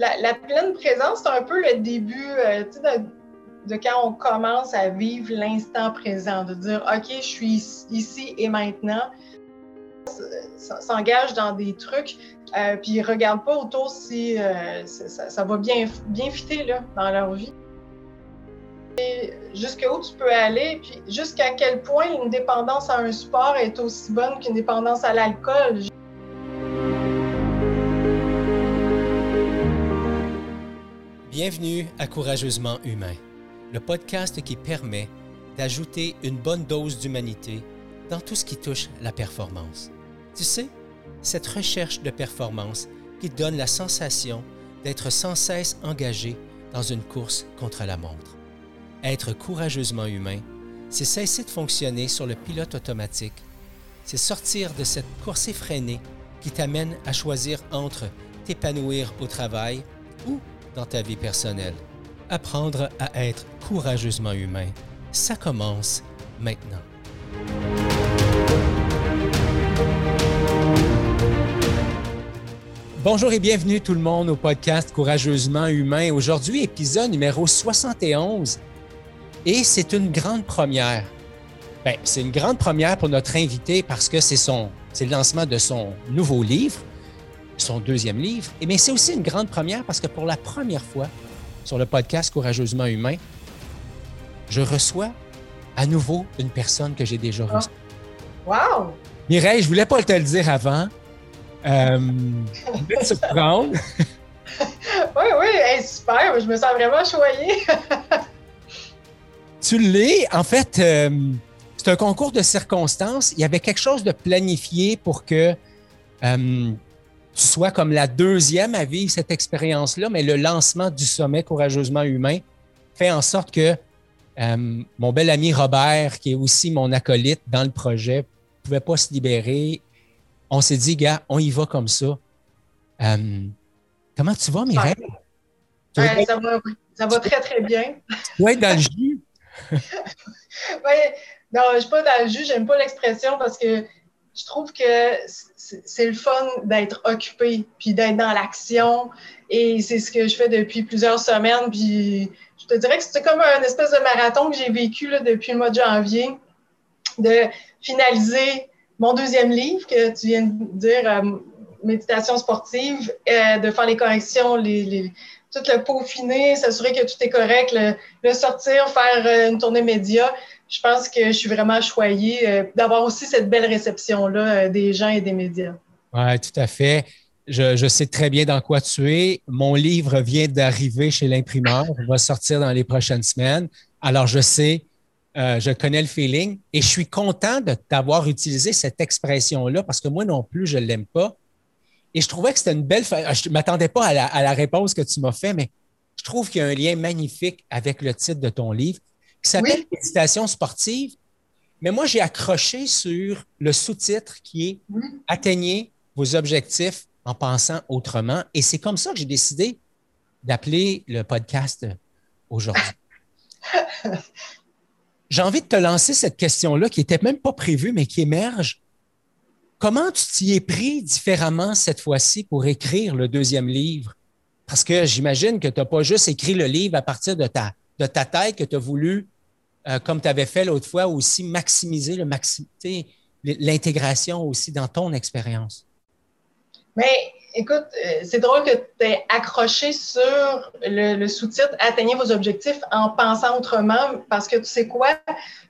la, pleine présence, c'est un peu le début euh, de, quand on commence à vivre l'instant présent, de dire OK, je suis ici et maintenant. S'engage dans des trucs, euh, puis regardent pas autour si euh, ça, va bien, bien fitter là, dans leur vie. Jusqu'où tu peux aller, puis jusqu'à quel point une dépendance à un sport est aussi bonne qu'une dépendance à l'alcool. Bienvenue à Courageusement Humain, le podcast qui permet d'ajouter une bonne dose d'humanité dans tout ce qui touche la performance. Tu sais, cette recherche de performance qui donne la sensation d'être sans cesse engagé dans une course contre la montre. Être courageusement humain, c'est cesser de fonctionner sur le pilote automatique. C'est sortir de cette course effrénée qui t'amène à choisir entre t'épanouir au travail ou dans ta vie personnelle. Apprendre à être courageusement humain, ça commence maintenant. Bonjour et bienvenue tout le monde au podcast Courageusement humain. Aujourd'hui, épisode numéro 71. Et c'est une grande première. Ben, c'est une grande première pour notre invité parce que c'est son, c'est le lancement de son nouveau livre son deuxième livre. Mais c'est aussi une grande première parce que pour la première fois sur le podcast Courageusement Humain, je reçois à nouveau une personne que j'ai déjà reçue. Wow! Mireille, je voulais pas te le dire avant. Euh, je vais te surprendre. oui, oui, super. Je me sens vraiment choyée. tu l'es. En fait, euh, c'est un concours de circonstances. Il y avait quelque chose de planifié pour que euh, sois comme la deuxième à vivre cette expérience-là, mais le lancement du sommet courageusement humain fait en sorte que euh, mon bel ami Robert, qui est aussi mon acolyte dans le projet, ne pouvait pas se libérer. On s'est dit, gars, on y va comme ça. Euh, comment tu vas, Mireille? Ouais, ça, va, ça, va, très, très bien. Oui, dans le jus? oui, non, je ne suis pas dans le jus, j'aime pas l'expression parce que je trouve que c'est le fun d'être occupé, puis d'être dans l'action. Et c'est ce que je fais depuis plusieurs semaines. Puis je te dirais que c'est comme un espèce de marathon que j'ai vécu depuis le mois de janvier, de finaliser mon deuxième livre que tu viens de dire, euh, Méditation sportive, euh, de faire les corrections, tout le peaufiner, s'assurer que tout est correct, le sortir, faire euh, une tournée média je pense que je suis vraiment choyée euh, d'avoir aussi cette belle réception-là euh, des gens et des médias. Oui, tout à fait. Je, sais très bien dans quoi tu es. Mon livre vient d'arriver chez l'imprimeur. Il va sortir dans les prochaines semaines. Alors, je sais, euh, je connais le feeling et je suis content de t'avoir utilisé cette expression-là parce que moi non plus, je ne l'aime pas. Et je trouvais que c'était une belle. Je ne m'attendais pas à la, à la réponse que tu m'as fait, mais je trouve qu'il y a un lien magnifique avec le titre de ton livre qui s'appelle Méditation sportive. Mais moi, j'ai accroché sur le sous-titre qui est Atteignez vos objectifs en pensant autrement. Et c'est comme ça que j'ai décidé d'appeler le podcast aujourd'hui. j'ai envie de te lancer cette question-là qui n'était même pas prévue, mais qui émerge. Comment tu t'y es pris différemment cette fois-ci pour écrire le deuxième livre? Parce que j'imagine que tu n'as pas juste écrit le livre à partir de ta de ta tête que tu as voulu, euh, comme tu avais fait l'autre fois, aussi maximiser le l'intégration aussi dans ton expérience? Mais écoute, euh, c'est drôle que tu aies accroché sur le, sous-titre Atteignez vos objectifs en pensant autrement, parce que tu sais quoi?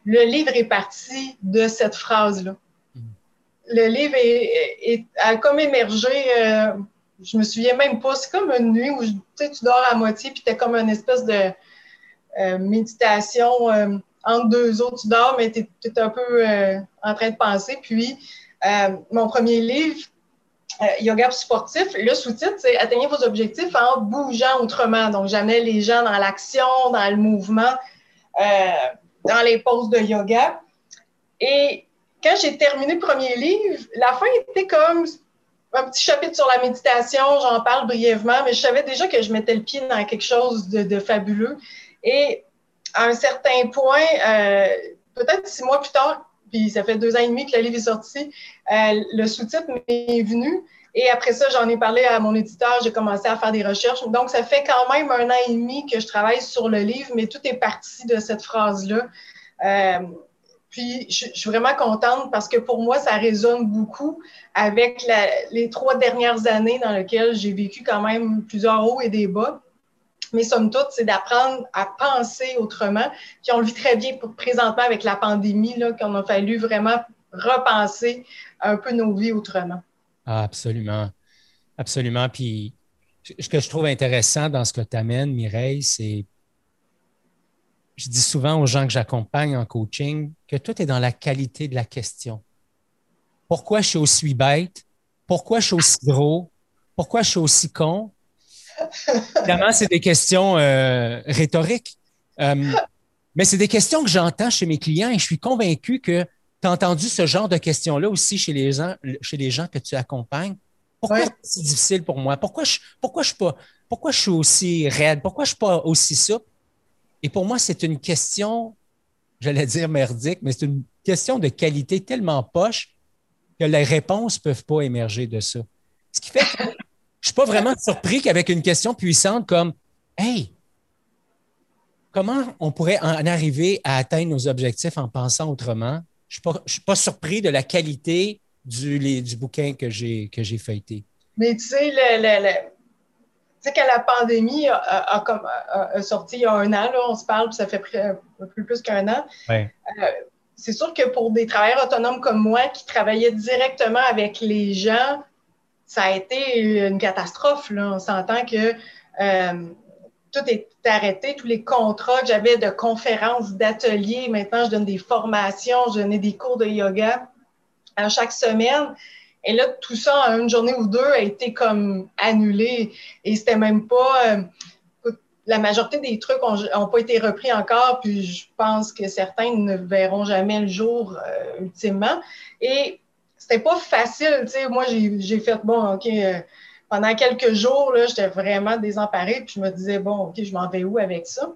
Le livre est parti de cette phrase-là. Mm. Le livre est, a comme émergé. Euh, je me souviens même pas. C'est comme une nuit où tu dors à moitié, puis tu es comme une espèce de euh, méditation euh, entre deux autres, tu dors, mais tu es, un peu euh, en train de penser. Puis, mon premier livre, Yoga sportif, le sous-titre, c'est Atteignez vos objectifs en bougeant autrement. Donc, j'amenais les gens dans l'action, dans le mouvement, dans les poses de yoga. Et quand j'ai terminé le premier livre, la fin était comme un petit chapitre sur la méditation, j'en parle brièvement, mais je savais déjà que je mettais le pied dans quelque chose de fabuleux. Et à un certain point, euh, peut-être six mois plus tard, puis ça fait deux ans et demi que le livre est sorti, euh, le sous-titre m'est venu Et après ça, j'en ai parlé à mon éditeur, j'ai commencé à faire des recherches. Donc, ça fait quand même un an et demi que je travaille sur le livre, mais tout est parti de cette phrase-là. Euh, puis, je, suis vraiment contente parce que pour moi, ça résonne beaucoup avec les trois dernières années dans lesquelles j'ai vécu quand même plusieurs hauts et des bas. Mais somme toute, c'est d'apprendre à penser autrement. Puis on le vit très bien pour, présentement avec la pandémie, qu'on a fallu vraiment repenser un peu nos vies autrement. Ah, absolument. Absolument. Puis ce que je trouve intéressant dans ce que tu amènes, Mireille, c'est. Je dis souvent aux gens que j'accompagne en coaching que tout est dans la qualité de la question. Pourquoi je suis aussi bête? Pourquoi je suis aussi gros? Pourquoi je suis aussi con? Évidemment, c'est des questions euh, rhétoriques. Euh, mais c'est des questions que j'entends chez mes clients et je suis convaincu que tu as entendu ce genre de questions-là aussi chez les gens, chez les gens que tu accompagnes. Pourquoi c'est difficile pour moi? Pourquoi je, pourquoi, je pas, pourquoi je suis aussi raide? Pourquoi je ne suis pas aussi souple? Et pour moi, c'est une question, j'allais dire merdique, mais c'est une question de qualité tellement poche que les réponses ne peuvent pas émerger de ça. Ce qui fait que suis pas vraiment surpris qu'avec une question puissante comme Hey, comment on pourrait en arriver à atteindre nos objectifs en pensant autrement? je ne suis, pas surpris de la qualité du, du bouquin que j'ai feuilleté. Mais tu sais, le, quand la pandémie a, sorti il y a un an, on se parle, puis ça fait plus, plus qu'un an. Euh, c'est sûr que pour des travailleurs autonomes comme moi qui travaillaient directement avec les gens, ça a été une catastrophe. On s'entend que euh, tout est arrêté, tous les contrats que j'avais de conférences, d'ateliers. Maintenant, je donne des formations, je donne des cours de yoga à chaque semaine. Et là, tout ça en une journée ou deux a été comme annulé. Et c'était même pas. Euh, la majorité des trucs n'ont pas été repris encore, puis je pense que certains ne verront jamais le jour euh, ultimement. Et c'était pas facile, tu sais. Moi, j'ai fait, bon, OK, euh, pendant quelques jours, j'étais vraiment désemparée, puis je me disais, bon, OK, je m'en vais où avec ça?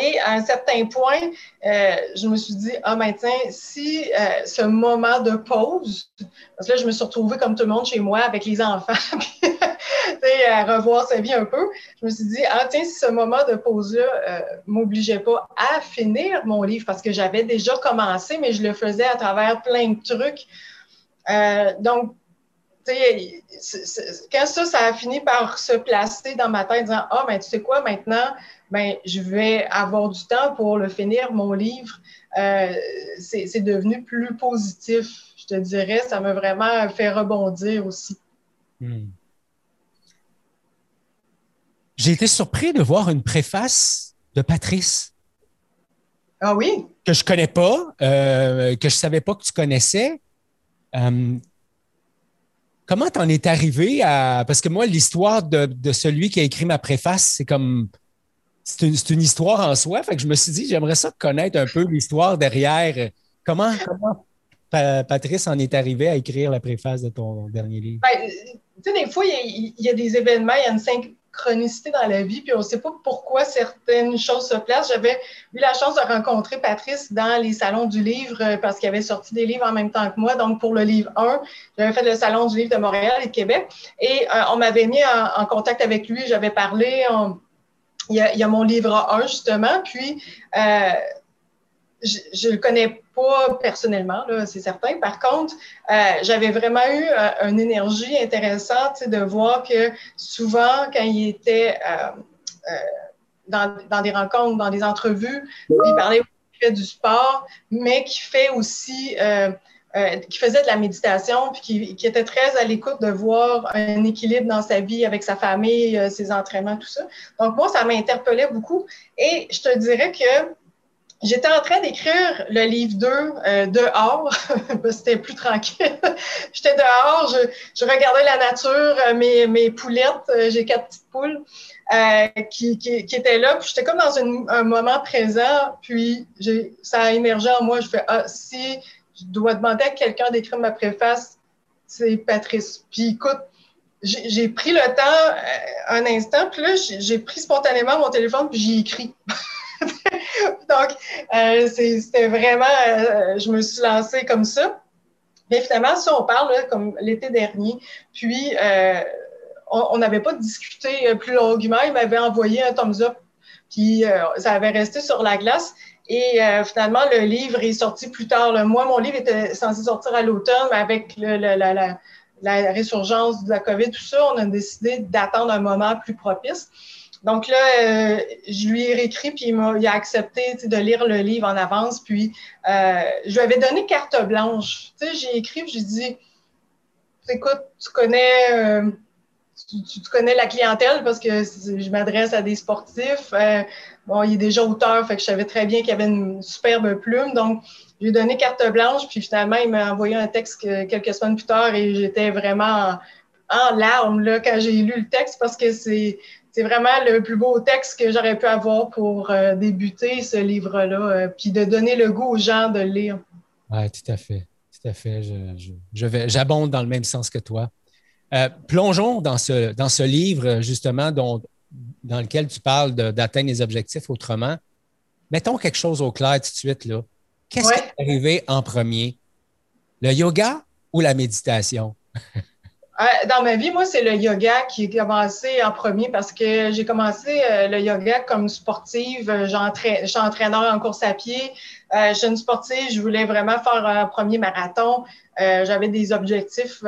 Et à un certain point, euh, je me suis dit, ah, maintenant, si euh, ce moment de pause, parce que là, je me suis retrouvée comme tout le monde chez moi avec les enfants, puis, à revoir sa vie un peu, je me suis dit, ah, tiens, si ce moment de pause-là euh, m'obligeait pas à finir mon livre, parce que j'avais déjà commencé, mais je le faisais à travers plein de trucs. Euh, donc, quand ça, ça a fini par se placer dans ma tête, disant Ah, ben, tu sais quoi, maintenant, ben, je vais avoir du temps pour le finir, mon livre, euh, c'est devenu plus positif, je te dirais. Ça m'a vraiment fait rebondir aussi. Hmm. J'ai été surpris de voir une préface de Patrice. Ah oui? Que je connais pas, euh, que je savais pas que tu connaissais. Euh, Comment t'en es arrivé à. Parce que moi, l'histoire de, celui qui a écrit ma préface, c'est comme. C'est une, histoire en soi. Fait que je me suis dit, j'aimerais ça connaître un peu l'histoire derrière. Comment, Patrice en est arrivé à écrire la préface de ton dernier livre? Ben, tu sais, des fois, il y, a, des événements, il y a une chronicité dans la vie, puis on ne sait pas pourquoi certaines choses se placent. J'avais eu la chance de rencontrer Patrice dans les salons du livre euh, parce qu'il avait sorti des livres en même temps que moi. Donc, pour le livre 1, j'avais fait le salon du livre de Montréal et de Québec. Et euh, on m'avait mis en, contact avec lui, j'avais parlé. il, y a, mon livre 1, justement. Puis, euh, je ne le connais pas personnellement, c'est certain. Par contre, euh, j'avais vraiment eu euh, une énergie intéressante de voir que souvent, quand il était euh, dans, dans, des rencontres, dans des entrevues, il parlait du sport, mais qui fait aussi, qui faisait de la méditation, puis qui, qui était très à l'écoute de voir un équilibre dans sa vie avec sa famille, ses entraînements, tout ça. Donc, moi, ça m'interpellait beaucoup. Et je te dirais que J'étais en train d'écrire le livre 2 euh, dehors, c'était plus tranquille. J'étais dehors, je, regardais la nature, euh, mes, mes poulettes, euh, j'ai quatre petites poules euh, qui, qui, qui, étaient là. Puis j'étais comme dans un moment présent, puis ça a émergé en moi. Je fais Ah, si je dois demander à quelqu'un d'écrire ma préface, c'est Patrice. Puis écoute, j'ai pris le temps un instant, puis là, j'ai pris spontanément mon téléphone, puis j'ai écrit. Donc, euh, c'était vraiment, euh, je me suis lancée comme ça. Bien, finalement, si on parle comme l'été dernier, puis euh, on n'avait pas discuté euh, plus longuement. Il m'avait envoyé un thumbs up, puis euh, ça avait resté sur la glace. Et finalement, le livre est sorti plus tard. Moi, mon livre était censé sortir à l'automne, mais avec le, la, la, résurgence de la COVID, tout ça, on a décidé d'attendre un moment plus propice. Donc là, euh, je lui ai réécrit, puis il a, accepté de lire le livre en avance. Puis euh, je lui avais donné carte blanche. J'ai écrit, j'ai dit Écoute, tu connais, euh, tu, connais la clientèle parce que je m'adresse à des sportifs. bon, il est déjà auteur, fait que je savais très bien qu'il avait une superbe plume. Donc, je lui ai donné carte blanche, puis finalement, il m'a envoyé un texte quelques semaines plus tard et j'étais vraiment en, en larmes là, quand j'ai lu le texte parce que c'est c'est vraiment le plus beau texte que j'aurais pu avoir pour euh, débuter ce livre-là, euh, puis de donner le goût aux gens de le lire. Oui, tout à fait. Tout à fait. Je, vais, j'abonde dans le même sens que toi. Euh, plongeons dans ce, dans ce livre, justement, dont, dans lequel tu parles d'atteindre les objectifs autrement. Mettons quelque chose au clair tout de suite. Là. Qu'est-ce qui est arrivé en premier? Le yoga ou la méditation? Euh, dans ma vie, moi, c'est le yoga qui a commencé en premier parce que j'ai commencé euh, le yoga comme sportive. Je suis entraîneur en course à pied. Euh, je suis une sportive. Je voulais vraiment faire un premier marathon. j'avais des objectifs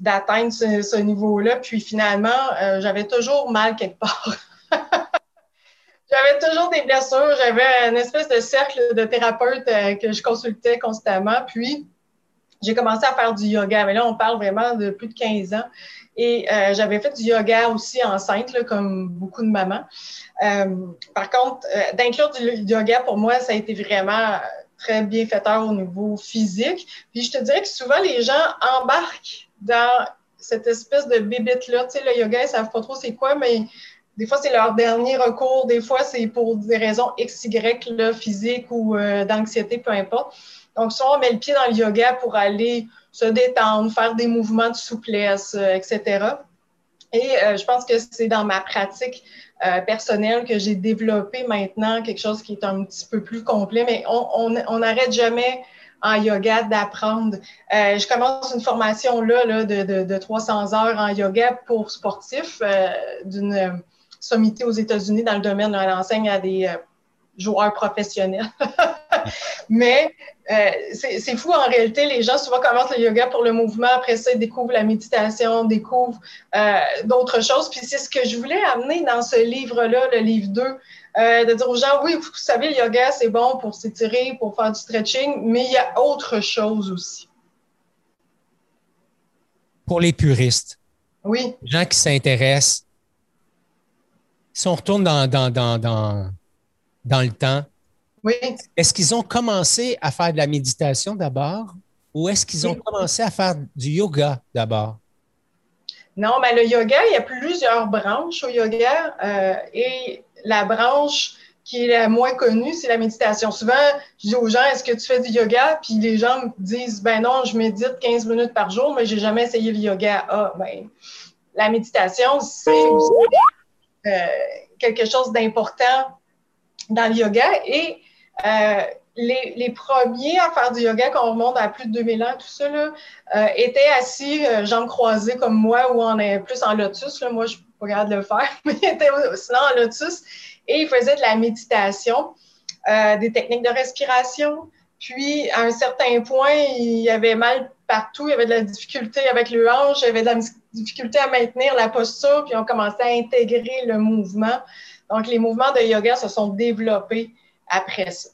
d'atteindre ce, niveau-là. Puis finalement, j'avais toujours mal quelque part. j'avais toujours des blessures. J'avais une espèce de cercle de thérapeutes que je consultais constamment. Puis, j'ai commencé à faire du yoga, mais là, on parle vraiment de plus de 15 ans. Et euh, j'avais fait du yoga aussi enceinte, comme beaucoup de mamans. Euh, par contre, euh, d'inclure du yoga, pour moi, ça a été vraiment très bienfaiteur au niveau physique. Puis je te dirais que souvent, les gens embarquent dans cette espèce de bébite-là. Tu sais, le yoga, ils ne savent pas trop c'est quoi, mais des fois, c'est leur dernier recours. Des fois, c'est pour des raisons X, Y, là, physiques ou d'anxiété, peu importe. Donc, soit on met le pied dans le yoga pour aller se détendre, faire des mouvements de souplesse, euh, etc. Et euh, je pense que c'est dans ma pratique euh, personnelle que j'ai développé maintenant quelque chose qui est un petit peu plus complet, mais on n'arrête jamais en yoga d'apprendre. je commence une formation là, de, de, 300 heures en yoga pour sportifs d'une sommité aux États-Unis dans le domaine de l'enseigne à des joueurs professionnels. Mais euh, c'est fou en réalité. Les gens souvent commencent le yoga pour le mouvement. Après ça, ils découvrent la méditation, découvrent euh, d'autres choses. Puis c'est ce que je voulais amener dans ce livre-là, le livre 2. Euh, de dire aux gens, oui, vous savez, le yoga, c'est bon pour s'étirer, pour faire du stretching, mais il y a autre chose aussi. Pour les puristes. Oui. Les gens qui s'intéressent, si on retourne dans, dans, dans dans le temps. Oui. Est-ce qu'ils ont commencé à faire de la méditation d'abord ou est-ce qu'ils ont commencé à faire du yoga d'abord? Non, mais le yoga, il y a plusieurs branches au yoga euh, et la branche qui est la moins connue, c'est la méditation. Souvent, je dis aux gens, est-ce que tu fais du yoga? Puis les gens me disent, ben non, je médite 15 minutes par jour, mais j'ai jamais essayé le yoga. Ah, ben, la méditation, c'est aussi euh, quelque chose d'important dans le yoga. Et euh, les, premiers à faire du yoga, quand on remonte à plus de 2000 ans, tout ça, là, euh, étaient assis, euh, jambes croisées comme moi, ou est plus en lotus. Moi, je ne suis pas de le faire, mais ils étaient sinon en lotus. Et ils faisaient de la méditation, des techniques de respiration. Puis, à un certain point, il y avait mal partout. Il y avait de la difficulté avec le hanche, il y avait de la difficulté à maintenir la posture, puis on commençait à intégrer le mouvement. Donc, les mouvements de yoga se sont développés après ça.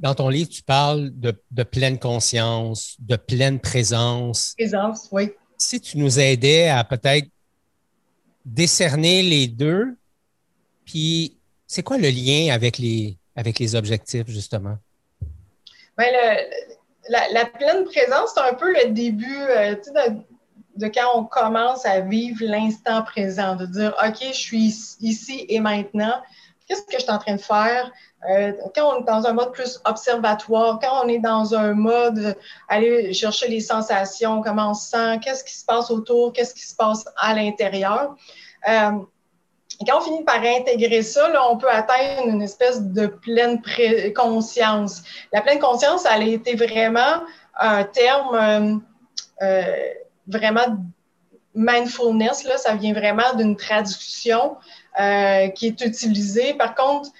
Dans ton livre, tu parles de, pleine conscience, de pleine présence. Présence, oui. Si tu nous aidais à peut-être décerner les deux, puis c'est quoi le lien avec les, avec les objectifs, justement? Bien, la, pleine présence, c'est un peu le début, euh, de quand on commence à vivre l'instant présent, de dire, OK, je suis ici et maintenant, qu'est-ce que je suis en train de faire? Euh, quand on est dans un mode plus observatoire, quand on est dans un mode aller chercher les sensations, comment on se sent, qu'est-ce qui se passe autour, qu'est-ce qui se passe à l'intérieur. Euh, quand on finit par intégrer ça, on peut atteindre une espèce de pleine conscience. La pleine conscience, elle a été vraiment un terme euh, euh, vraiment mindfulness, ça vient vraiment d'une traduction euh, qui est utilisée. Par contre,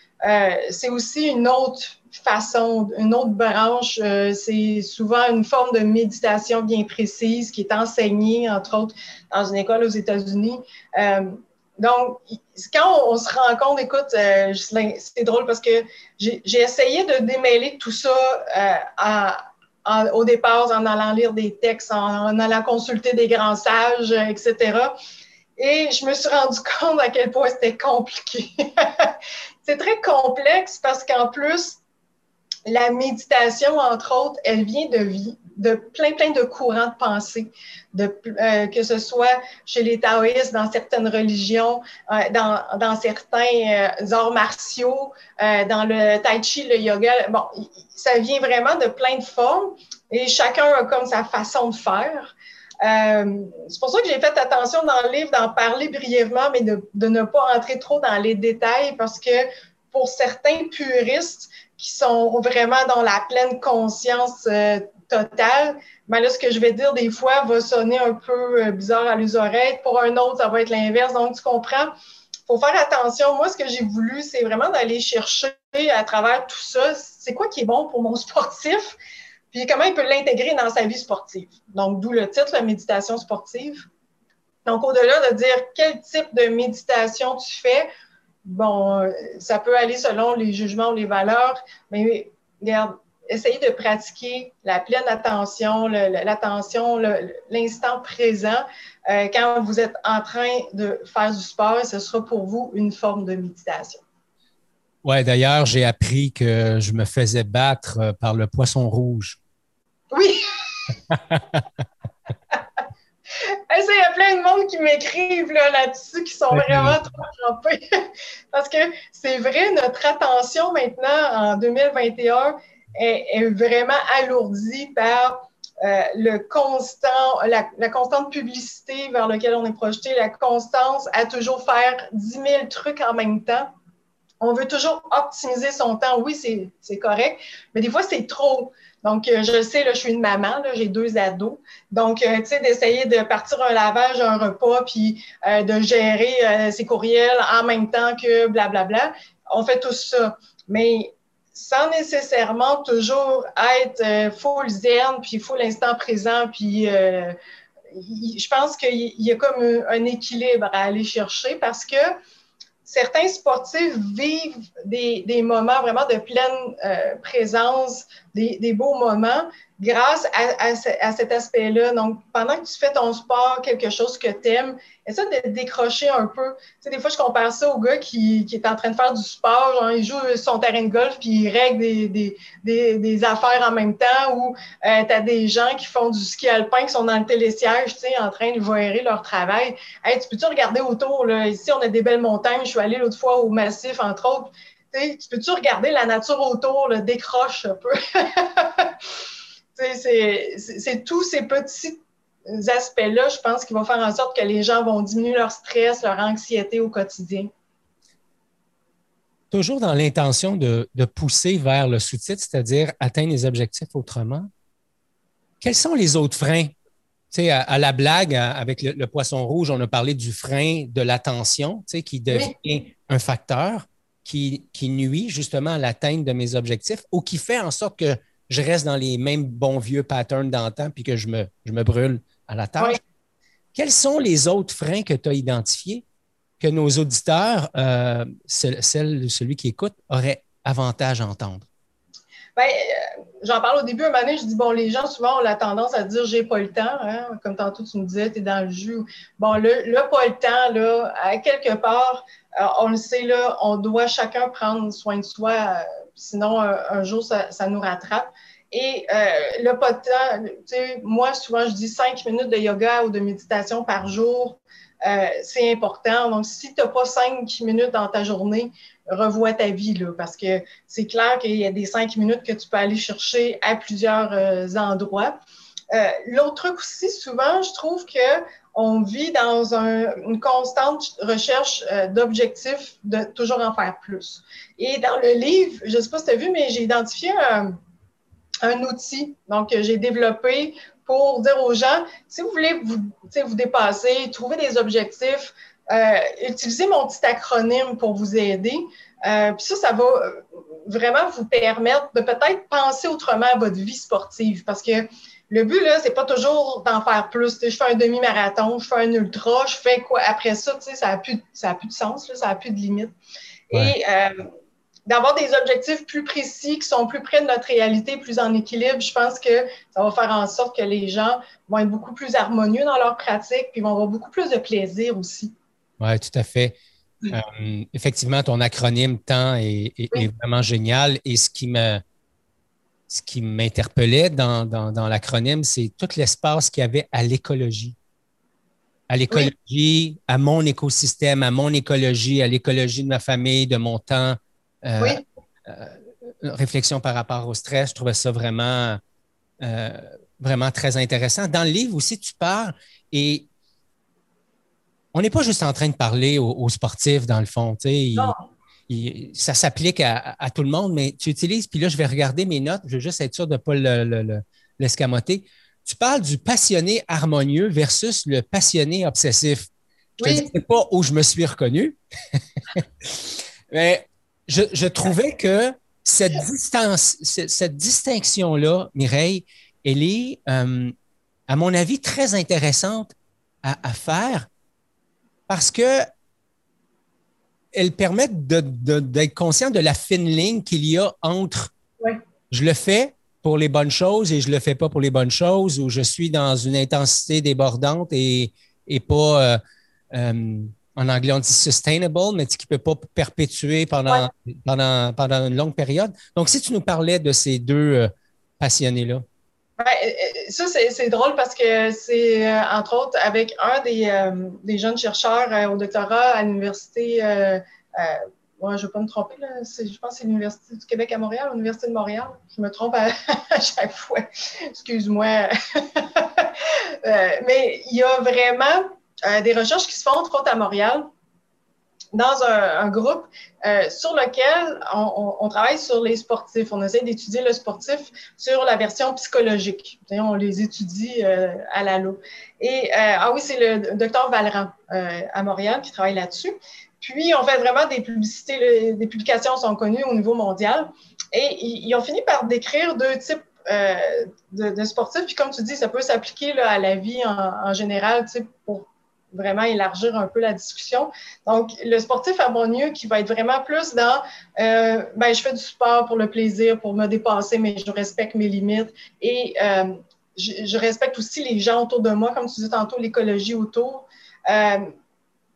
c'est aussi une autre façon, une autre branche. c'est souvent une forme de méditation bien précise qui est enseignée, entre autres, dans une école aux États-Unis. Donc, quand on, se rend compte, écoute, euh, c'est drôle parce que j'ai essayé de démêler tout ça euh, au départ en allant lire des textes, en, allant consulter des grands sages, etc. Et je me suis rendu compte à quel point c'était compliqué. c'est très complexe parce qu'en plus, la méditation, entre autres, elle vient de vie, de plein, plein de courants de pensée, euh, que ce soit chez les taoïstes, dans certaines religions, euh, dans, dans, certains euh, arts martiaux, dans le tai chi, le yoga. Bon, ça vient vraiment de plein de formes et chacun a comme sa façon de faire. C'est pour ça que j'ai fait attention dans le livre d'en parler brièvement, mais de, ne pas entrer trop dans les détails parce que pour certains puristes, qui sont vraiment dans la pleine conscience euh, totale, mais là, ce que je vais dire des fois va sonner un peu euh, bizarre à les oreilles. Pour un autre, ça va être l'inverse. Donc, tu comprends? Il faut faire attention. Moi, ce que j'ai voulu, c'est vraiment d'aller chercher à travers tout ça, c'est quoi qui est bon pour mon sportif, puis comment il peut l'intégrer dans sa vie sportive? Donc, d'où le titre, la méditation sportive. Donc, au-delà de dire quel type de méditation tu fais, bon, euh, ça peut aller selon les jugements ou les valeurs, mais regarde, essayez de pratiquer la pleine attention, l'attention, l'instant présent. Euh, quand vous êtes en train de faire du sport, ce sera pour vous une forme de méditation. Oui, d'ailleurs, j'ai appris que je me faisais battre euh, par le poisson rouge. Oui! Il y a plein de monde qui m'écrivent là-dessus, qui sont vraiment trop trempés. Parce que c'est vrai, notre attention maintenant, en 2021, est, vraiment alourdie par euh, le constant, la, constante publicité vers laquelle on est projeté, la constance à toujours faire 10 000 trucs en même temps. On veut toujours optimiser son temps. Oui, c'est correct, mais des fois, c'est trop. Donc, euh, je sais, là, je suis une maman, j'ai deux ados. Donc, euh, tu sais, d'essayer de partir un lavage, un repas, puis euh, de gérer ses courriels en même temps que blablabla. On fait tout ça. Mais sans nécessairement toujours être full zen, puis full instant présent, puis je pense qu'il y a comme un équilibre à aller chercher parce que certains sportifs vivent des, moments vraiment de pleine présence, des, des, beaux moments, grâce à, cet aspect-là. Donc, pendant que tu fais ton sport, quelque chose que tu aimes, essaie de décrocher un peu. Tu sais, des fois, je compare ça au gars qui, est en train de faire du sport, genre, il joue son terrain de golf, puis il règle des, des, affaires en même temps, ou euh, tu as des gens qui font du ski alpin, qui sont dans le télésiège, tu sais, en train de voir leur travail. Hey, tu peux-tu regarder autour? Ici, on a des belles montagnes. Je suis allée l'autre fois au Massif, entre autres. Tu peux-tu regarder la nature autour, le décroche un peu? c'est tous ces petits aspects-là, je pense, qui vont faire en sorte que les gens vont diminuer leur stress, leur anxiété au quotidien. Toujours dans l'intention de, pousser vers le sous-titre, c'est-à-dire atteindre les objectifs autrement. Quels sont les autres freins? Tu à, à, la blague, avec le, poisson rouge, on a parlé du frein de l'attention, qui devient un facteur qui, qui nuit justement à l'atteinte de mes objectifs ou qui fait en sorte que je reste dans les mêmes bons vieux patterns d'antan puis que je me, je me brûle à la tâche. Quels sont les autres freins que tu as identifiés que nos auditeurs, euh, celui qui écoute, auraient avantage à entendre? Bien, euh, j'en parle au début, un moment donné, je dis, bon, les gens, souvent, ont la tendance à dire, j'ai pas le temps, hein, comme tantôt tu me disais, tu es dans le jus. Bon, le, le, pas le temps, là, à quelque part, on le sait, là, on doit chacun prendre soin de soi sinon un, jour, ça, nous rattrape. Et euh, le temps, tu sais, moi, souvent, je dis cinq minutes de yoga ou de méditation par jour, euh, c'est important. Donc, si tu n'as pas cinq minutes dans ta journée, revois ta vie, là, parce que c'est clair qu'il y a des cinq minutes que tu peux aller chercher à plusieurs euh, endroits. Euh, l'autre truc aussi, souvent, je trouve que on vit dans une constante recherche euh, d'objectifs, de toujours en faire plus. Et dans le livre, je ne sais pas si tu as vu, mais j'ai identifié un, outil donc, que j'ai développé pour dire aux gens, si vous voulez vous, vous dépasser, trouver des objectifs, euh, utilisez mon petit acronyme pour vous aider. Euh, puis ça, ça va vraiment vous permettre de peut-être penser autrement à votre vie sportive parce que le but, là, c'est pas toujours d'en faire plus. je fais un demi-marathon, je fais un ultra, je fais quoi? Après ça, tu sais, ça n'a plus, plus de sens, ça n'a plus de limite. Et euh, d'avoir des objectifs plus précis, qui sont plus près de notre réalité, plus en équilibre, je pense que ça va faire en sorte que les gens vont être beaucoup plus harmonieux dans leur pratique, puis vont avoir beaucoup plus de plaisir aussi. Oui, tout à fait. Euh, effectivement, ton acronyme temps est, vraiment génial. Et ce qui me, ce qui m'interpellait dans, l'acronyme, c'est tout l'espace qu'il y avait à l'écologie. À l'écologie, à mon écosystème, à mon écologie, à l'écologie de ma famille, de mon temps. Euh, euh, réflexion par rapport au stress, je trouvais ça vraiment, euh, vraiment très intéressant. Dans le livre aussi, tu parles et on n'est pas juste en train de parler aux, sportifs, dans le fond. Ça s'applique à, tout le monde, mais tu utilises, puis là, je vais regarder mes notes, je veux juste être sûr de ne pas l'escamoter. tu parles du passionné harmonieux versus le passionné obsessif. Je ne sais pas où je me suis reconnu, mais je, trouvais que cette distance, cette, distinction-là, Mireille, elle est, euh, à mon avis, très intéressante à, à faire parce que elles permettent d'être conscient de la fine ligne qu'il y a entre je le fais pour les bonnes choses et je ne le fais pas pour les bonnes choses, ou je suis dans une intensité débordante et, pas, euh, euh, en anglais on dit sustainable, mais qui ne peut pas perpétuer pendant, pendant, pendant une longue période. Donc, si tu nous parlais de ces deux euh, passionnés-là. Ça, c'est drôle parce que c'est, entre autres, avec un des, jeunes chercheurs au doctorat à l'Université, moi, je ne vais pas me tromper, là, je pense que c'est l'Université du Québec à Montréal, l'Université de Montréal. Je me trompe à, chaque fois. Excuse-moi. mais il y a vraiment des recherches qui se font, entre autres à Montréal, dans un, groupe euh, sur lequel on, travaille sur les sportifs. On essaie d'étudier le sportif sur la version psychologique. On les étudie euh, à la loupe. Et euh, ah oui, c'est le docteur Valran à Montréal qui travaille là-dessus. Puis, on fait vraiment des publicités, des publications sont connues au niveau mondial. Et ils, ont fini par décrire deux types de, sportifs. Puis, comme tu dis, ça peut s'appliquer à la vie en, en général, pour vraiment élargir un peu la discussion. Donc, le sportif harmonieux qui va être vraiment plus dans, euh, ben, je fais du sport pour le plaisir, pour me dépasser, mais je respecte mes limites et euh, je, respecte aussi les gens autour de moi, comme tu disais tantôt, l'écologie autour. Euh,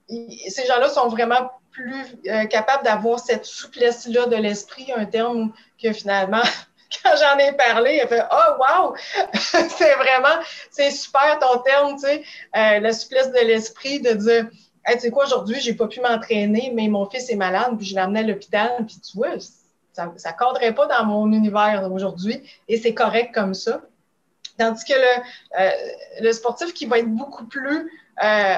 ces gens-là sont vraiment plus capables d'avoir cette souplesse-là de l'esprit, un terme que finalement, quand j'en ai parlé, elle fait Oh, wow! c'est vraiment, c'est super ton terme, tu sais, euh, la souplesse de l'esprit de dire Tu sais quoi, aujourd'hui, j'ai pas pu m'entraîner, mais mon fils est malade, puis je l'ai amené à l'hôpital, puis tu vois, ça ne cadrerait pas dans mon univers aujourd'hui, et c'est correct comme ça. Tandis que le, euh, le sportif qui va être beaucoup plus euh,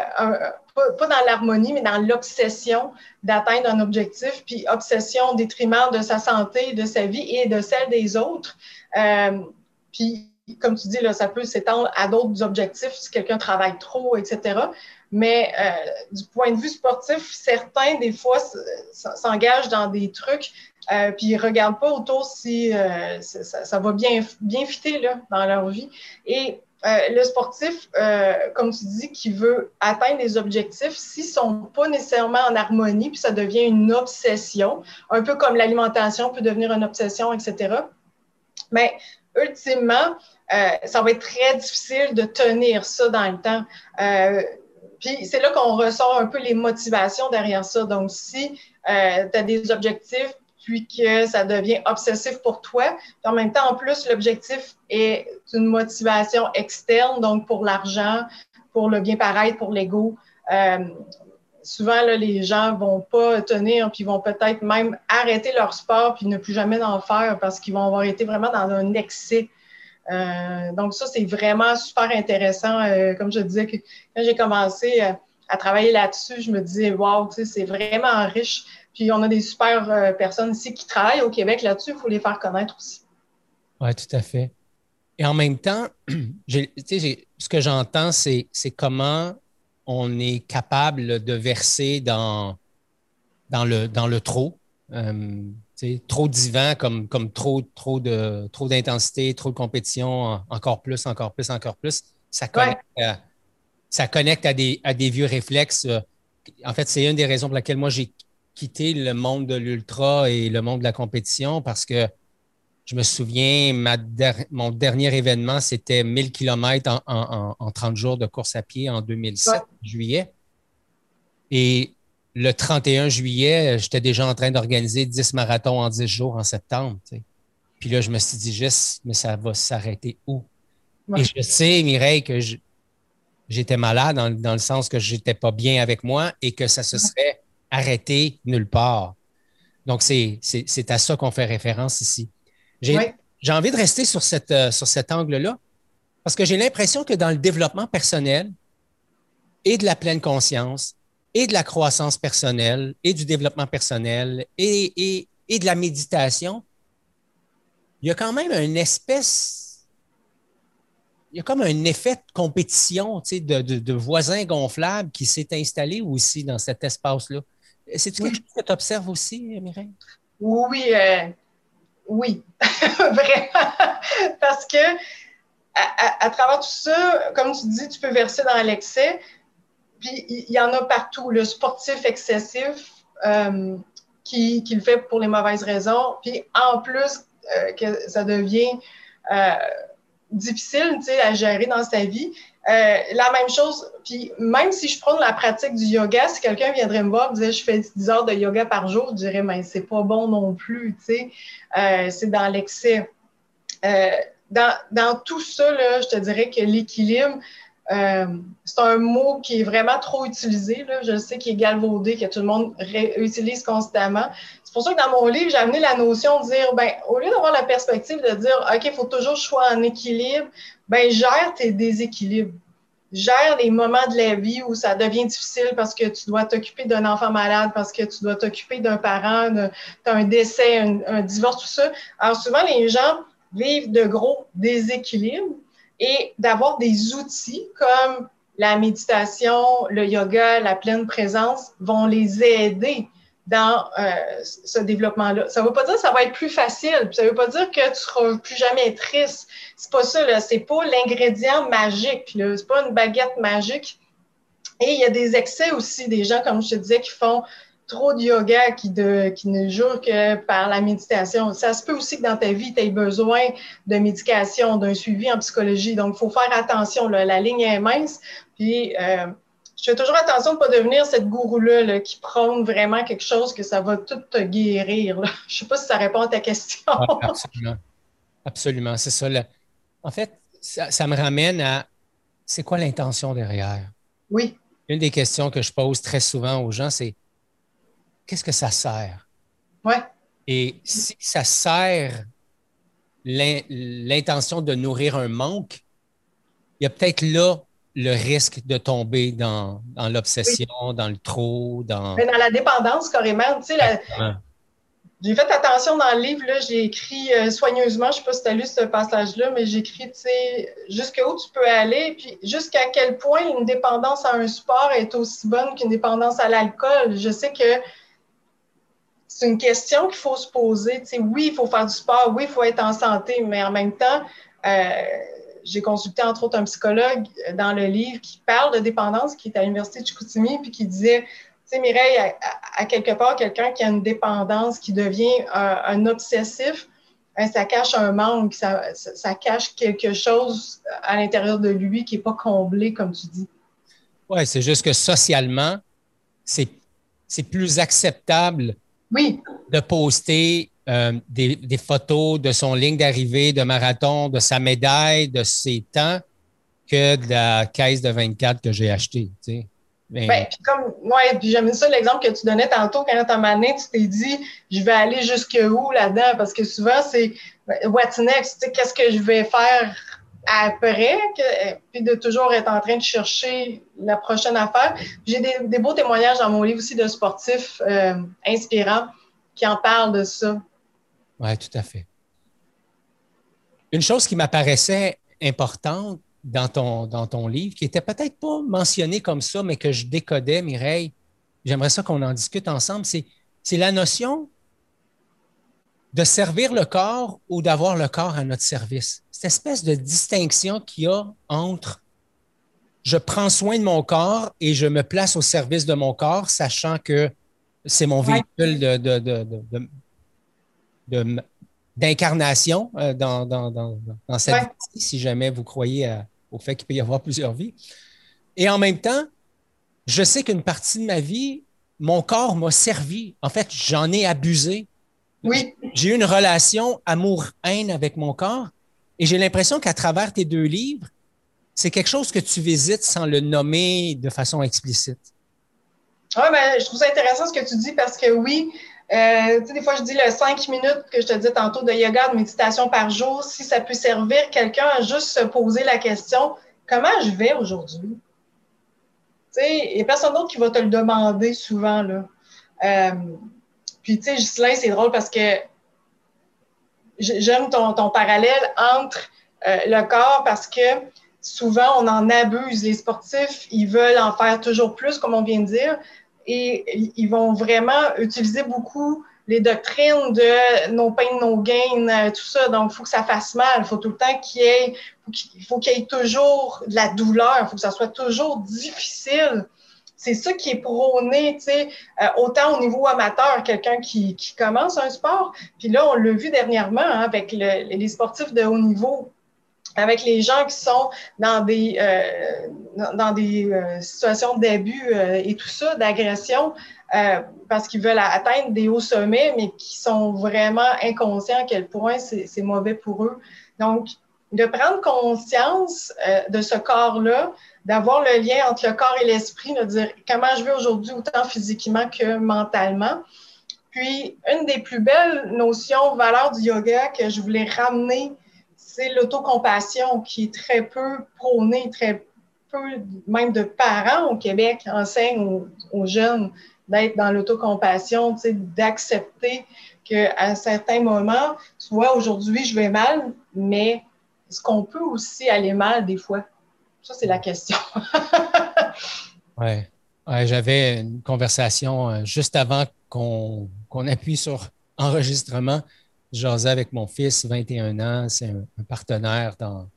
pas, dans l'harmonie, mais dans l'obsession d'atteindre un objectif, puis obsession au détriment de sa santé, de sa vie et de celle des autres. Euh, puis, comme tu dis, là, ça peut s'étendre à d'autres objectifs si quelqu'un travaille trop, etc. Mais euh, du point de vue sportif, certains, des fois, s'engagent dans des trucs, euh, puis ils ne regardent pas autour si ça, va bien, bien fitter là, dans leur vie. Et euh, le sportif, euh, comme tu dis, qui veut atteindre des objectifs, s'ils ne sont pas nécessairement en harmonie, puis ça devient une obsession, un peu comme l'alimentation peut devenir une obsession, etc. Mais ultimement, euh, ça va être très difficile de tenir ça dans le temps. puis c'est là qu'on ressort un peu les motivations derrière ça. Donc, si tu as des objectifs, puis que ça devient obsessif pour toi. En même temps, en plus, l'objectif est une motivation externe, donc pour l'argent, pour le bien-paraître, pour l'ego. Euh, souvent, les gens vont pas tenir, puis vont peut-être même arrêter leur sport, puis ne plus jamais en faire parce qu'ils vont avoir été vraiment dans un excès Euh, donc, ça, c'est vraiment super intéressant. Euh, comme je disais, quand j'ai commencé à travailler là-dessus, je me disais, wow, c'est vraiment riche. Puis, on a des super personnes ici qui travaillent au Québec là-dessus. Il faut les faire connaître aussi. Oui, tout à fait. Et en même temps, ce que j'entends, c'est comment on est capable de verser dans, dans, le, dans le trop. Euh, trop divin comme, comme trop, trop, de, trop d'intensité, trop de compétition, encore plus, encore plus, encore plus. Ça connecte, à, ça connecte à, des, à des vieux réflexes. En fait, c'est une des raisons pour laquelle moi j'ai quitté le monde de l'ultra et le monde de la compétition parce que je me souviens, mon dernier événement, c'était 1000 km en, 30 jours de course à pied en 2007, juillet. Et le 31 juillet, j'étais déjà en train d'organiser 10 marathons en 10 jours en septembre. Puis là, je me suis dit juste, mais ça va s'arrêter où? Et je sais, Mireille, que j'étais malade dans, dans, le sens que j'étais pas bien avec moi et que ça se serait arrêté nulle part. Donc, c'est à ça qu'on fait référence ici. J'ai envie de rester sur, cette, euh, sur cet angle-là parce que j'ai l'impression que dans le développement personnel et de la pleine conscience et de la croissance personnelle et du développement personnel et, de la méditation, il y a quand même une espèce, il y a comme un effet de compétition, tu sais, de, de, voisins gonflables qui s'est installé aussi dans cet espace-là. C'est-tu quelque chose que tu observes aussi, Mireille? Oui, euh, oui, vraiment. Parce que à, travers tout ça, comme tu dis, tu peux verser dans l'excès. Puis il y, en a partout. Le sportif excessif euh, qui, le fait pour les mauvaises raisons. Puis en plus, euh, que ça devient euh, difficile à gérer dans sa vie. Euh, la même chose, puis même si je prends la pratique du yoga, si quelqu'un viendrait me voir et me disait je fais 10 heures de yoga par jour, je dirais mais c'est pas bon non plus, tu sais, euh, c'est dans l'excès. Euh, dans, dans, tout ça, là, je te dirais que l'équilibre, c'est un mot qui est vraiment trop utilisé. Là. Je sais qu'il est galvaudé, que tout le monde utilise constamment. C'est pour ça que dans mon livre, j'ai amené la notion de dire, ben, au lieu d'avoir la perspective de dire, OK, il faut toujours que je sois en équilibre, ben, gère tes déséquilibres. Gère les moments de la vie où ça devient difficile parce que tu dois t'occuper d'un enfant malade, parce que tu dois t'occuper d'un parent, d'un décès, un, divorce, tout ça. Alors, souvent, les gens vivent de gros déséquilibres et d'avoir des outils comme la méditation, le yoga, la pleine présence vont les aider dans euh, ce développement-là. Ça ne veut pas dire que ça va être plus facile, ça ne veut pas dire que tu ne seras plus jamais triste. C'est pas ça. C'est pas l'ingrédient magique. C'est pas une baguette magique. Et il y a des excès aussi, des gens, comme je te disais, qui font trop de yoga, qui, de, qui ne jouent que par la méditation. Ça se peut aussi que dans ta vie, tu aies besoin de médication, d'un suivi en psychologie. Donc, il faut faire attention. Là. La ligne est mince. Puis, euh, je fais toujours attention de ne pas devenir cette gourou-là qui prône vraiment quelque chose que ça va tout te guérir. Je ne sais pas si ça répond à ta question. absolument. Absolument, c'est ça. En fait, ça, me ramène à c'est quoi l'intention derrière? Oui. Une des questions que je pose très souvent aux gens, c'est qu'est-ce que ça sert? Oui. Et si ça sert l'intention de nourrir un manque, il y a peut-être là le risque de tomber dans, l'obsession, dans le trop, dans... Mais dans la dépendance, carrément. Tu sais, j'ai fait attention dans le livre, j'ai écrit euh, soigneusement, je ne sais pas si tu as lu ce passage-là, mais j'ai écrit, tu sais, jusqu'où tu peux aller, puis jusqu'à quel point une dépendance à un sport est aussi bonne qu'une dépendance à l'alcool. Je sais que c'est une question qu'il faut se poser. Tu sais, oui, il faut faire du sport, oui, il faut être en santé, mais en même temps, euh, j'ai consulté entre autres un psychologue dans le livre qui parle de dépendance, qui est à l'Université de Chicoutimi, puis qui disait, tu sais, Mireille, à, quelque part, quelqu'un qui a une dépendance, qui devient un, obsessif, hein, ça cache un manque, ça, cache quelque chose à l'intérieur de lui qui n'est pas comblé, comme tu dis. Oui, c'est juste que socialement, c'est plus acceptable oui. de poster euh, des, photos de son ligne d'arrivée de marathon, de sa médaille, de ses temps, que de la caisse de 24 que j'ai achetée. Ben, puis comme, ouais, j'aime ça l'exemple que tu donnais tantôt quand tu as tu t'es dit, je vais aller jusque où là-dedans? Parce que souvent, c'est ben, what's next? Qu'est-ce que je vais faire après? puis de toujours être en train de chercher la prochaine affaire. J'ai des, beaux témoignages dans mon livre aussi de sportifs euh, inspirants qui en parlent de ça. Oui, tout à fait. Une chose qui m'apparaissait importante, dans ton, dans ton livre, qui était peut-être pas mentionné comme ça, mais que je décodais, Mireille. J'aimerais ça qu'on en discute ensemble. C'est, c'est la notion de servir le corps ou d'avoir le corps à notre service. Cette espèce de distinction qu'il y a entre je prends soin de mon corps et je me place au service de mon corps, sachant que c'est mon véhicule de, de, de, d'incarnation euh, dans, dans, dans, dans, cette vie, si jamais vous croyez au fait qu'il peut y avoir plusieurs vies. Et en même temps, je sais qu'une partie de ma vie, mon corps m'a servi. En fait, j'en ai abusé. Oui. J'ai eu une relation amour-haine avec mon corps et j'ai l'impression qu'à travers tes deux livres, c'est quelque chose que tu visites sans le nommer de façon explicite. Oui, ben, je trouve ça intéressant ce que tu dis parce que oui, euh, des fois, je dis le 5 minutes que je te dis tantôt de yoga, de méditation par jour, si ça peut servir quelqu'un à juste se poser la question comment je vais aujourd'hui? Tu sais, il n'y a personne d'autre qui va te le demander souvent. Là. Euh, puis, tu sais, Ghislain, c'est drôle parce que j'aime ton, ton, parallèle entre euh, le corps parce que souvent, on en abuse. Les sportifs, ils veulent en faire toujours plus, comme on vient de dire et ils vont vraiment utiliser beaucoup les doctrines de no pain, no gain, euh, tout ça. Donc, il faut que ça fasse mal. Il faut tout le temps qu'il y ait, faut qu'il y ait toujours de la douleur. Il faut que ça soit toujours difficile. C'est ça qui est prôné, tu sais, euh, autant au niveau amateur, quelqu'un qui, qui, commence un sport. Puis là, on l'a vu dernièrement hein, avec les sportifs de haut niveau avec les gens qui sont dans des, euh, dans des euh, situations d'abus euh, et tout ça, d'agression, parce qu'ils veulent atteindre des hauts sommets, mais qui sont vraiment inconscients à quel point c'est mauvais pour eux. Donc, de prendre conscience de ce corps-là, d'avoir le lien entre le corps et l'esprit, de dire comment je vais aujourd'hui, autant physiquement que mentalement. Puis, une des plus belles notions, valeurs du yoga que je voulais ramener l'autocompassion qui est très peu prônée, très peu même de parents au Québec enseignent aux, jeunes d'être dans l'autocompassion, d'accepter qu'à certains moments, tu vois, aujourd'hui, je vais mal, mais est-ce qu'on peut aussi aller mal des fois? Ça, c'est la question. oui. J'avais une conversation euh, juste avant qu'on appuie sur enregistrement jasais avec mon fils, 21 ans, c'est un, partenaire dans,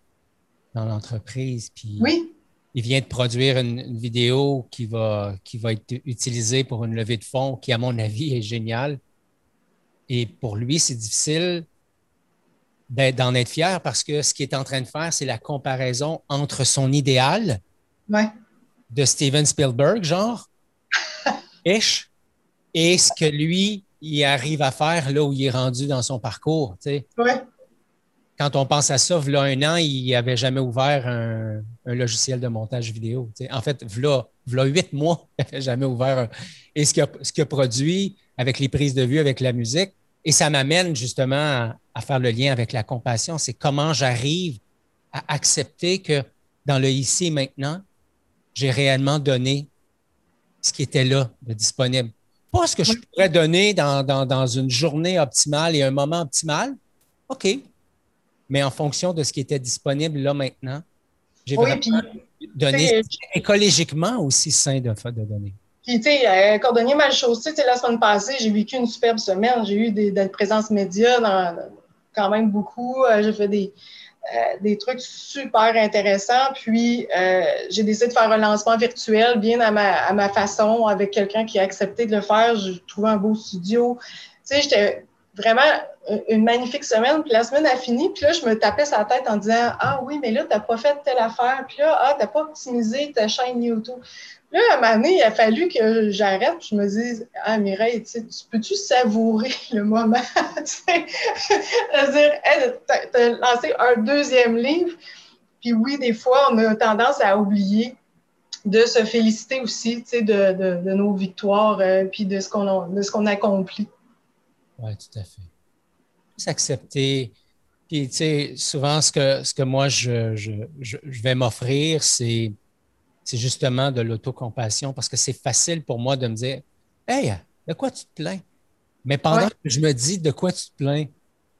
dans l'entreprise. Puis oui. Il vient de produire une, vidéo qui va, qui va être utilisée pour une levée de fonds qui, à mon avis, est géniale. Et pour lui, c'est difficile d'en être fier parce que ce qu'il est en train de faire, c'est la comparaison entre son idéal de Steven Spielberg, genre, ish, et ce que lui il arrive à faire là où il est rendu dans son parcours. Tu Quand on pense à ça, a un an, il n'avait jamais ouvert un, logiciel de montage vidéo. En fait, y a huit mois, il n'avait jamais ouvert un... Et ce qu'il a, produit avec les prises de vue, avec la musique, et ça m'amène justement à, faire le lien avec la compassion, c'est comment j'arrive à accepter que dans le ici et maintenant, j'ai réellement donné ce qui était là, de disponible. Pas ce que je pourrais donner dans, une journée optimale et un moment optimal. OK. Mais en fonction de ce qui était disponible là maintenant, j'ai vraiment donné écologiquement aussi sain de, de donner. Puis, tu sais, euh, cordonnier mal chaussé, la semaine passée, j'ai vécu une superbe semaine. J'ai eu des, présences médias dans, quand même beaucoup. Euh, j'ai fait des, euh, des trucs super intéressants. Puis, euh, j'ai décidé de faire un lancement virtuel bien à ma, façon avec quelqu'un qui a accepté de le faire. J'ai trouvé un beau studio. Tu sais, j'étais vraiment une magnifique semaine. Puis la semaine a fini. Puis là, je me tapais sa tête en disant Ah oui, mais là, tu n'as pas fait telle affaire. Puis là, ah, tu n'as pas optimisé ta chaîne YouTube. Là, à un moment donné, il a fallu que j'arrête, je me dise, ah Mireille, tu peux-tu savourer le moment? C'est-à-dire, tu as lancé un deuxième livre, puis oui, des fois, on a tendance à oublier de se féliciter aussi de, de, nos victoires euh, puis de ce qu'on accomplit. Oui, tout à fait. S'accepter. Puis, tu sais, souvent, ce que, moi, je vais m'offrir, c'est justement de l'autocompassion parce que c'est facile pour moi de me dire Hey, de quoi tu te plains? Mais pendant que je me dis de quoi tu te plains,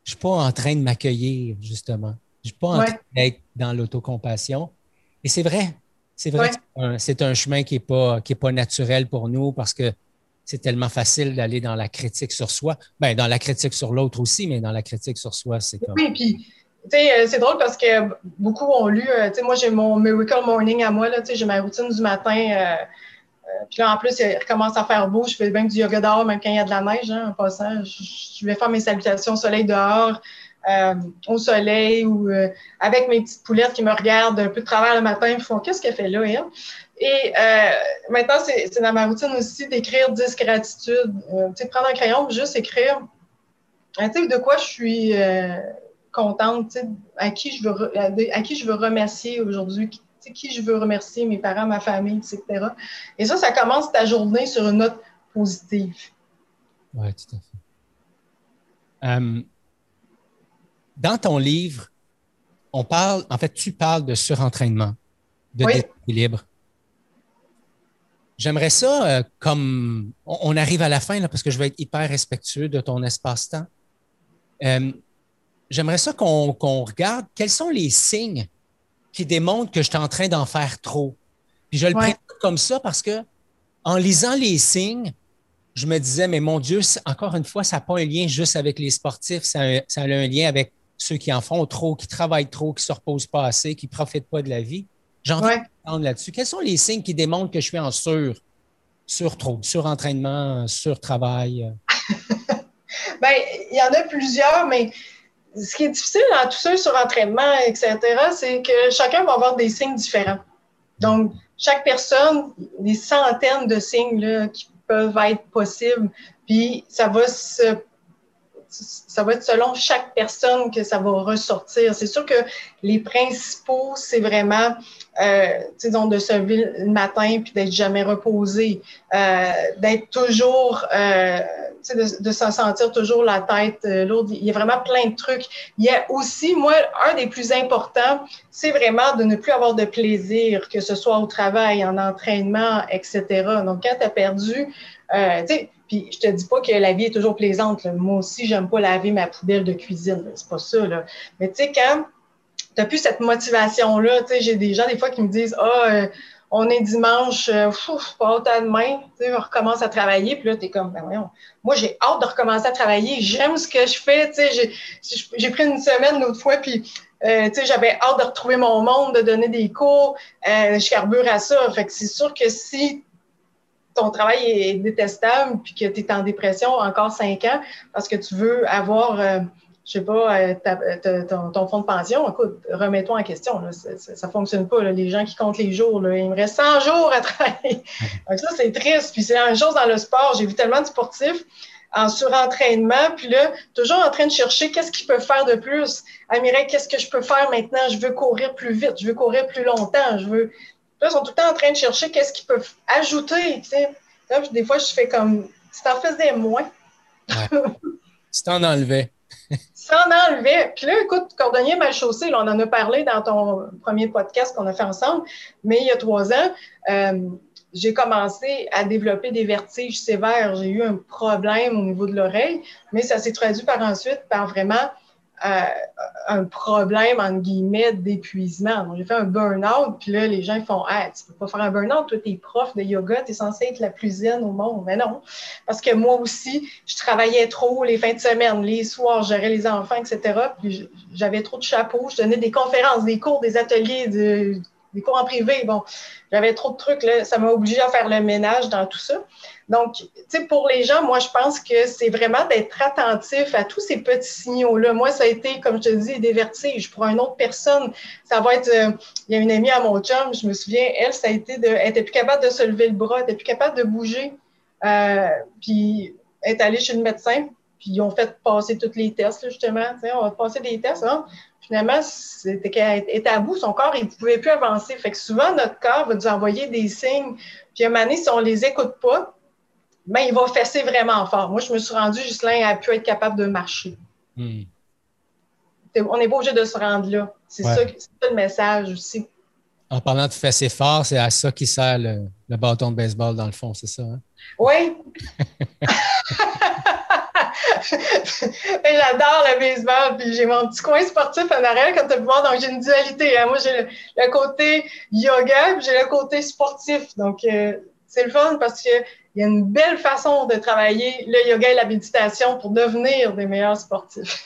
je ne suis pas en train de m'accueillir, justement. Je ne suis pas en train d'être dans l'autocompassion. Et c'est vrai. C'est vrai c'est un, chemin qui n'est pas, qui est pas naturel pour nous parce que c'est tellement facile d'aller dans la critique sur soi. Bien, dans la critique sur l'autre aussi, mais dans la critique sur soi, c'est comme. Oui, puis, c'est drôle parce que beaucoup ont lu, euh, moi, j'ai mon Miracle Morning à moi, sais, j'ai ma routine du matin. Euh, puis là, en plus, il recommence à faire beau. Je fais même du yoga dehors, même quand il y a de la neige, hein, en passant. Je, vais faire mes salutations au soleil dehors, euh, au soleil, ou euh, avec mes petites poulettes qui me regardent un peu de travers le matin. Ils font Qu'est-ce qu'elle fait là? Et euh, maintenant, c'est dans ma routine aussi d'écrire 10 gratitudes. tu sais, prendre un crayon, juste écrire tu sais, de quoi je suis contente, à qui je veux, à qui je veux remercier aujourd'hui, qui je veux remercier, mes parents, ma famille, etc. Et ça, ça commence ta journée sur une note positive. Oui, tout à fait. Euh, dans ton livre, on parle, en fait, tu parles de surentraînement, de déséquilibre. J'aimerais ça, euh, comme on, arrive à la fin, là, parce que je vais être hyper respectueux de ton espace-temps. Euh, j'aimerais ça qu'on regarde quels sont les signes qui démontre que je suis en train d'en faire trop. Puis je le prends comme ça parce que en lisant les signes, je me disais, mais mon Dieu, encore une fois, ça n'a pas un lien juste avec les sportifs, ça a, ça a, un lien avec ceux qui en font trop, qui travaillent trop, qui ne se reposent pas assez, qui ne profitent pas de la vie. Envie de là-dessus. Quels sont les signes qui démontrent que je suis en sur, sur trop, sur entraînement, sur travail? Bien, il y en a plusieurs, mais ce qui est difficile dans tout ça sur entraînement, etc., c'est que chacun va avoir des signes différents. Donc, chaque personne, des centaines de signes là, qui peuvent être possibles, puis ça va se ça va être selon chaque personne que ça va ressortir. C'est sûr que les principaux, c'est vraiment euh, de se lever le matin puis d'être jamais reposé, euh, d'être toujours, euh, de, de se sentir toujours la tête euh, lourde. Il y a vraiment plein de trucs. Il y a aussi, moi, un des plus importants, c'est vraiment de ne plus avoir de plaisir, que ce soit au travail, en entraînement, etc. Donc, quand tu as perdu, euh, tu sais, puis je te dis pas que la vie est toujours plaisante. Moi aussi, j'aime pas laver ma poubelle de cuisine. C'est pas ça. Là. Mais tu sais, quand tu n'as plus cette motivation-là, tu sais, j'ai des gens des fois qui me disent Ah, euh, on est dimanche, euh, pas autant demain, tu sais, on recommence à travailler. Puis là, tu es comme, ben voyons, moi, j'ai hâte de recommencer à travailler. J'aime ce que je fais. Tu sais, j'ai pris une semaine l'autre fois, puis euh, tu sais, j'avais hâte de retrouver mon monde, de donner des cours. Je carbure à ça. Fait que c'est sûr que si ton travail est détestable puis que tu es en dépression encore cinq ans parce que tu veux avoir, euh, je sais pas, euh, ton, fonds de pension, écoute, remets-toi en question. Ça ne fonctionne pas. Les gens qui comptent les jours, il me reste 100 jours à travailler. Donc ça, c'est triste. Puis c'est la même chose dans le sport. J'ai vu tellement de sportifs en surentraînement, puis là, toujours en train de chercher qu'est-ce qu'ils peuvent faire de plus. Amiral, qu'est-ce que je peux faire maintenant? Je veux courir plus vite, je veux courir plus longtemps, je veux. Là, ils sont tout le temps en train de chercher qu'est-ce qu'ils peuvent ajouter. Là, des fois, je fais comme si t'en faisais moins. ouais. Si t'en enlevais. si t'en enlevais. Puis là, écoute, cordonnier mal chaussé, là, on en a parlé dans ton premier podcast qu'on a fait ensemble, mais il y a trois ans, euh, j'ai commencé à développer des vertiges sévères. J'ai eu un problème au niveau de l'oreille, mais ça s'est traduit par ensuite par vraiment un problème, entre guillemets, d'épuisement. Donc, j'ai fait un burn-out, puis là, les gens font Ah, tu peux pas faire un burn-out, toi, t'es prof de yoga, t'es censé être la plus zen au monde. Mais non, parce que moi aussi, je travaillais trop les fins de semaine, les soirs, gérais les enfants, etc. Puis j'avais trop de chapeaux, je donnais des conférences, des cours, des ateliers, des cours en privé. Bon, j'avais trop de trucs, là. ça m'a obligé à faire le ménage dans tout ça. Donc, tu sais, pour les gens, moi, je pense que c'est vraiment d'être attentif à tous ces petits signaux-là. Moi, ça a été, comme je te dis, des vertiges. Pour une autre personne, ça va être, euh, il y a une amie à mon chum, je me souviens, elle, ça a été de, elle était plus capable de se lever le bras, elle était plus capable de bouger. Euh, puis, elle est allée chez le médecin, puis ils ont fait passer tous les tests, justement. Tu sais, on va passer des tests. Hein? Finalement, c'était était à bout, son corps, il ne pouvait plus avancer. Fait que souvent, notre corps va nous envoyer des signes. Puis à un moment donné, si on ne les écoute pas, ben, il va fesser vraiment fort. Moi, je me suis rendue, Justin a pu être capable de marcher. Hmm. On n'est pas obligé de se rendre là. C'est ça, ça, le message aussi. En parlant de fesser fort, c'est à ça qui sert le, bâton de baseball, dans le fond, c'est ça? Hein? Oui. J'adore le baseball, puis j'ai mon petit coin sportif en arrière quand tu peux voir. Donc, j'ai une dualité. Hein. Moi, j'ai le, côté yoga, puis j'ai le côté sportif. Donc, euh, c'est le fun parce qu'il y a une belle façon de travailler le yoga et la méditation pour devenir des meilleurs sportifs.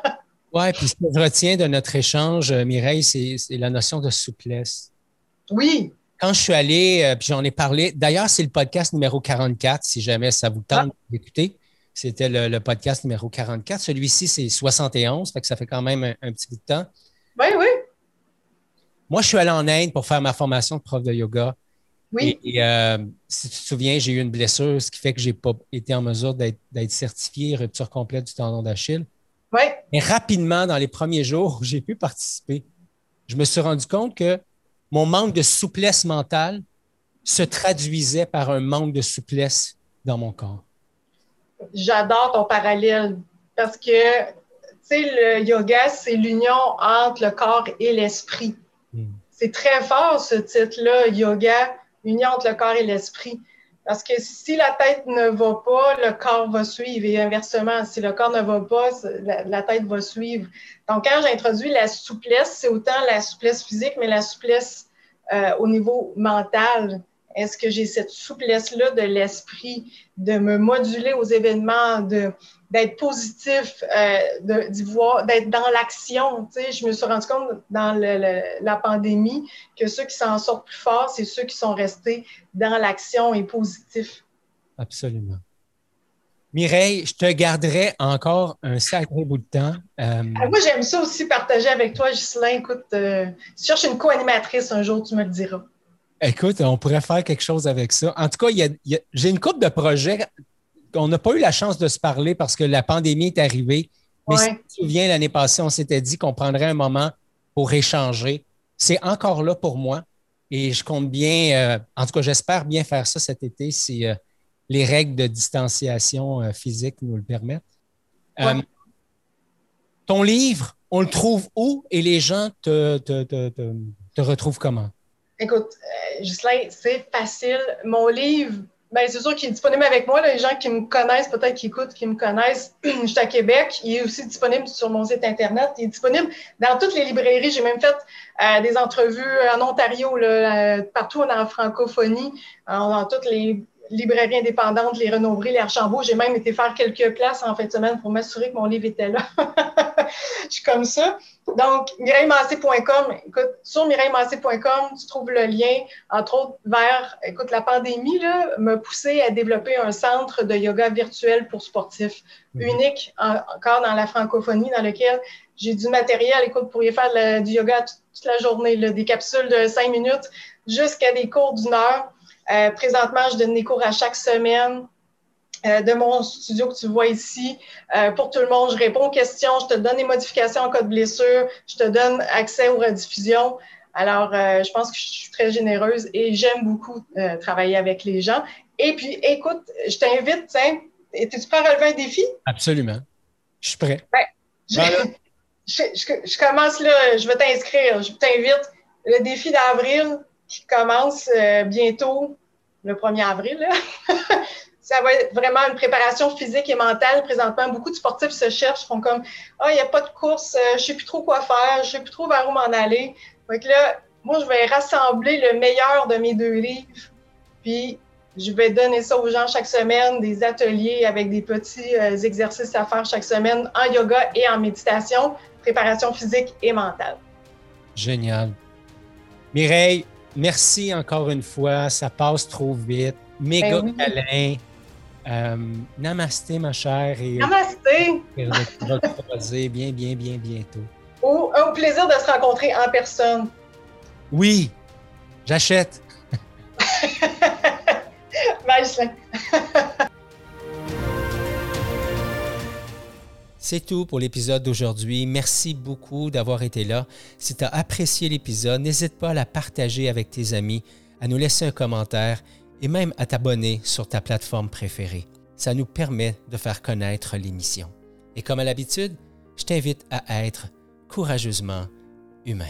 oui, puis ce que je retiens de notre échange, euh, Mireille, c'est la notion de souplesse. Oui. Quand je suis allé, euh, puis j'en ai parlé, d'ailleurs, c'est le podcast numéro 44, si jamais ça vous tente ah. d'écouter. C'était le, podcast numéro 44. Celui-ci, c'est 71, fait que ça fait quand même un, petit bout de temps. Oui, oui. Moi, je suis allé en Inde pour faire ma formation de prof de yoga. Oui. Et, euh, si tu te souviens, j'ai eu une blessure, ce qui fait que je n'ai pas été en mesure d'être certifié rupture complète du tendon d'Achille. Oui. Et rapidement, dans les premiers jours où j'ai pu participer, je me suis rendu compte que mon manque de souplesse mentale se traduisait par un manque de souplesse dans mon corps j'adore ton parallèle parce que, tu sais, le yoga, c'est l'union entre le corps et l'esprit. Hmm. C'est très fort ce titre-là, yoga, union entre le corps et l'esprit. Parce que si la tête ne va pas, le corps va suivre. Et inversement, si le corps ne va pas, la, tête va suivre. Donc, quand j'introduis la souplesse, c'est autant la souplesse physique, mais la souplesse euh, au niveau mental. Est-ce que j'ai cette souplesse-là de l'esprit, de me moduler aux événements, de, d'être positif, euh, d'y voir, d'être dans l'action? Tu sais, je me suis rendu compte dans la pandémie que ceux qui s'en sortent plus fort, c'est ceux qui sont restés dans l'action et positifs. Absolument. Mireille, je te garderai encore un sacré bout de temps. Euh, ah, moi, j'aime ça aussi partager avec toi, Ghislain. Écoute, euh, si tu cherches une co-animatrice un jour, tu me le diras. Écoute, on pourrait faire quelque chose avec ça. En tout cas, j'ai une couple de projets. On n'a pas eu la chance de se parler parce que la pandémie est arrivée. Mais si tu te souviens, l'année passée, on s'était dit qu'on prendrait un moment pour échanger. C'est encore là pour moi. Et je compte bien, euh, en tout cas, j'espère bien faire ça cet été si euh, les règles de distanciation euh, physique nous le permettent. ton livre, on le trouve où? Et les gens te, te retrouvent comment? Écoute, euh, c'est facile. Mon livre, ben, c'est sûr qu'il est disponible avec moi. les gens qui me connaissent, peut-être qui écoutent, qui me connaissent, je suis à Québec. Il est aussi disponible sur mon site Internet. Il est disponible dans toutes les librairies. J'ai même fait euh, des entrevues en Ontario, là, euh, partout dans la francophonie, dans toutes les librairies indépendantes, les Renauvries, les Archambault. J'ai même été faire quelques places en fin de semaine pour m'assurer que mon livre était là. je suis comme ça. Donc, mireillemassé.com, écoute, sur mireillemassé.com, tu trouves le lien, entre autres, vers, écoute, la pandémie, là, m'a poussé à développer un centre de yoga virtuel pour sportifs, mhm. unique encore dans la francophonie, dans lequel j'ai du matériel, écoute, vous pourriez faire du yoga toute, la journée, des capsules de cinq minutes jusqu'à des cours d'une heure. Euh, présentement, je donne des cours à chaque semaine. Euh, de mon studio que tu vois ici. Euh, pour tout le monde, je réponds aux questions, je te donne des modifications en cas de blessure, je te donne accès aux rediffusions. Alors, euh, je pense que je suis très généreuse et j'aime beaucoup travailler avec les gens. Et puis, écoute, je t'invite, tiens, es-tu prêt à relever un défi? Absolument. Je suis prêt. je, je, commence là, je vais t'inscrire, je t'invite. Le défi d'avril qui commence bientôt, le 1er avril. ça va être vraiment une préparation physique et mentale. Présentement, beaucoup de sportifs se cherchent, font comme Ah, il n'y a pas de course, euh, je ne sais plus trop quoi faire, je ne sais plus trop vers où m'en aller. Donc là, moi, je vais rassembler le meilleur de mes deux livres, puis je vais donner ça aux gens chaque semaine, des ateliers avec des petits euh, exercices à faire chaque semaine en yoga et en méditation, préparation physique et mentale. Génial. Mireille, merci encore une fois. Ça passe trop vite. Méga ben câlin. Euh, namasté, ma chère. Et, namasté! Et on va te croiser bien, bien, bien bientôt. Au, au plaisir de se rencontrer en personne. Oui, j'achète. Bye, C'est tout pour l'épisode d'aujourd'hui. Merci beaucoup d'avoir été là. Si tu as apprécié l'épisode, n'hésite pas à la partager avec tes amis, à nous laisser un commentaire et même à t'abonner sur ta plateforme préférée. Ça nous permet de faire connaître l'émission. Et comme à l'habitude, je t'invite à être courageusement humain.